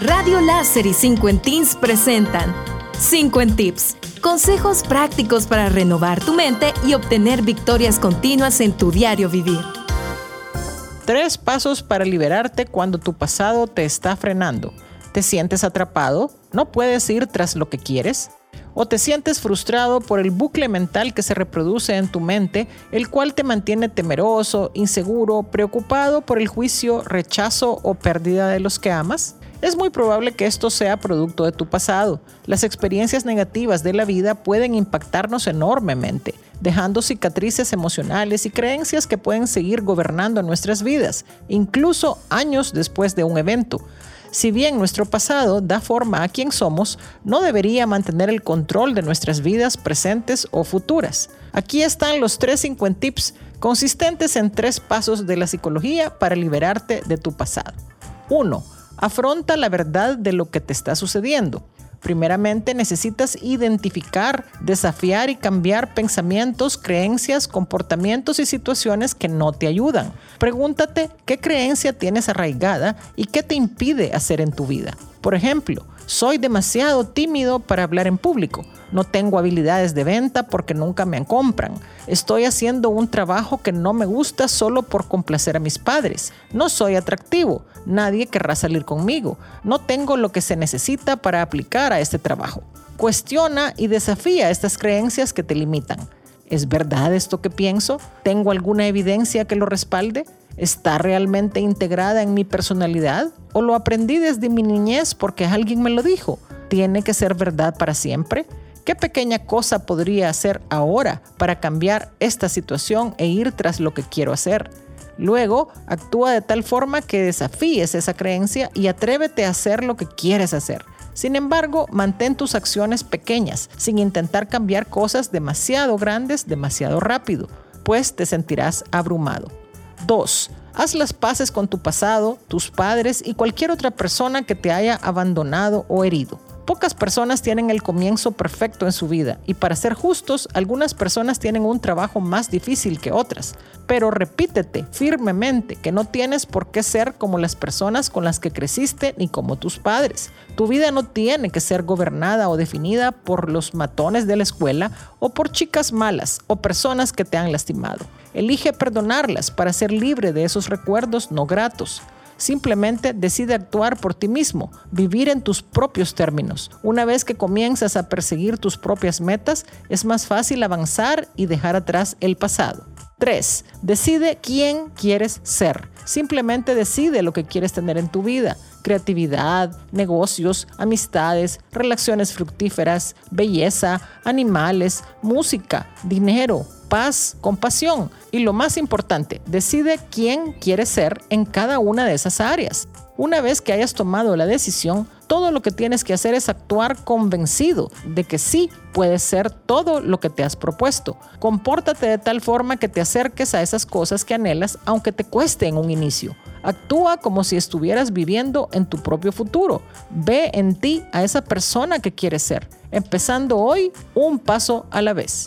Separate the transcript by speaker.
Speaker 1: Radio Láser y 5 en Teens presentan 5 en Tips. Consejos prácticos para renovar tu mente y obtener victorias continuas en tu diario vivir.
Speaker 2: Tres pasos para liberarte cuando tu pasado te está frenando. ¿Te sientes atrapado? ¿No puedes ir tras lo que quieres? ¿O te sientes frustrado por el bucle mental que se reproduce en tu mente, el cual te mantiene temeroso, inseguro, preocupado por el juicio, rechazo o pérdida de los que amas? Es muy probable que esto sea producto de tu pasado. Las experiencias negativas de la vida pueden impactarnos enormemente, dejando cicatrices emocionales y creencias que pueden seguir gobernando nuestras vidas, incluso años después de un evento. Si bien nuestro pasado da forma a quien somos, no debería mantener el control de nuestras vidas presentes o futuras. Aquí están los tres 50 tips consistentes en tres pasos de la psicología para liberarte de tu pasado. 1 Afronta la verdad de lo que te está sucediendo. Primeramente necesitas identificar, desafiar y cambiar pensamientos, creencias, comportamientos y situaciones que no te ayudan. Pregúntate qué creencia tienes arraigada y qué te impide hacer en tu vida. Por ejemplo, soy demasiado tímido para hablar en público. No tengo habilidades de venta porque nunca me compran. Estoy haciendo un trabajo que no me gusta solo por complacer a mis padres. No soy atractivo. Nadie querrá salir conmigo. No tengo lo que se necesita para aplicar a este trabajo. Cuestiona y desafía estas creencias que te limitan. ¿Es verdad esto que pienso? ¿Tengo alguna evidencia que lo respalde? ¿Está realmente integrada en mi personalidad? ¿O lo aprendí desde mi niñez porque alguien me lo dijo? ¿Tiene que ser verdad para siempre? ¿Qué pequeña cosa podría hacer ahora para cambiar esta situación e ir tras lo que quiero hacer? Luego, actúa de tal forma que desafíes esa creencia y atrévete a hacer lo que quieres hacer. Sin embargo, mantén tus acciones pequeñas, sin intentar cambiar cosas demasiado grandes demasiado rápido, pues te sentirás abrumado. 2. Haz las paces con tu pasado, tus padres y cualquier otra persona que te haya abandonado o herido. Pocas personas tienen el comienzo perfecto en su vida y para ser justos, algunas personas tienen un trabajo más difícil que otras. Pero repítete firmemente que no tienes por qué ser como las personas con las que creciste ni como tus padres. Tu vida no tiene que ser gobernada o definida por los matones de la escuela o por chicas malas o personas que te han lastimado. Elige perdonarlas para ser libre de esos recuerdos no gratos. Simplemente decide actuar por ti mismo, vivir en tus propios términos. Una vez que comienzas a perseguir tus propias metas, es más fácil avanzar y dejar atrás el pasado. 3. Decide quién quieres ser. Simplemente decide lo que quieres tener en tu vida. Creatividad, negocios, amistades, relaciones fructíferas, belleza, animales, música, dinero, paz, compasión y lo más importante, decide quién quieres ser en cada una de esas áreas. Una vez que hayas tomado la decisión, todo lo que tienes que hacer es actuar convencido de que sí puedes ser todo lo que te has propuesto. Compórtate de tal forma que te acerques a esas cosas que anhelas, aunque te cueste en un inicio. Actúa como si estuvieras viviendo en tu propio futuro. Ve en ti a esa persona que quieres ser, empezando hoy un paso a la vez.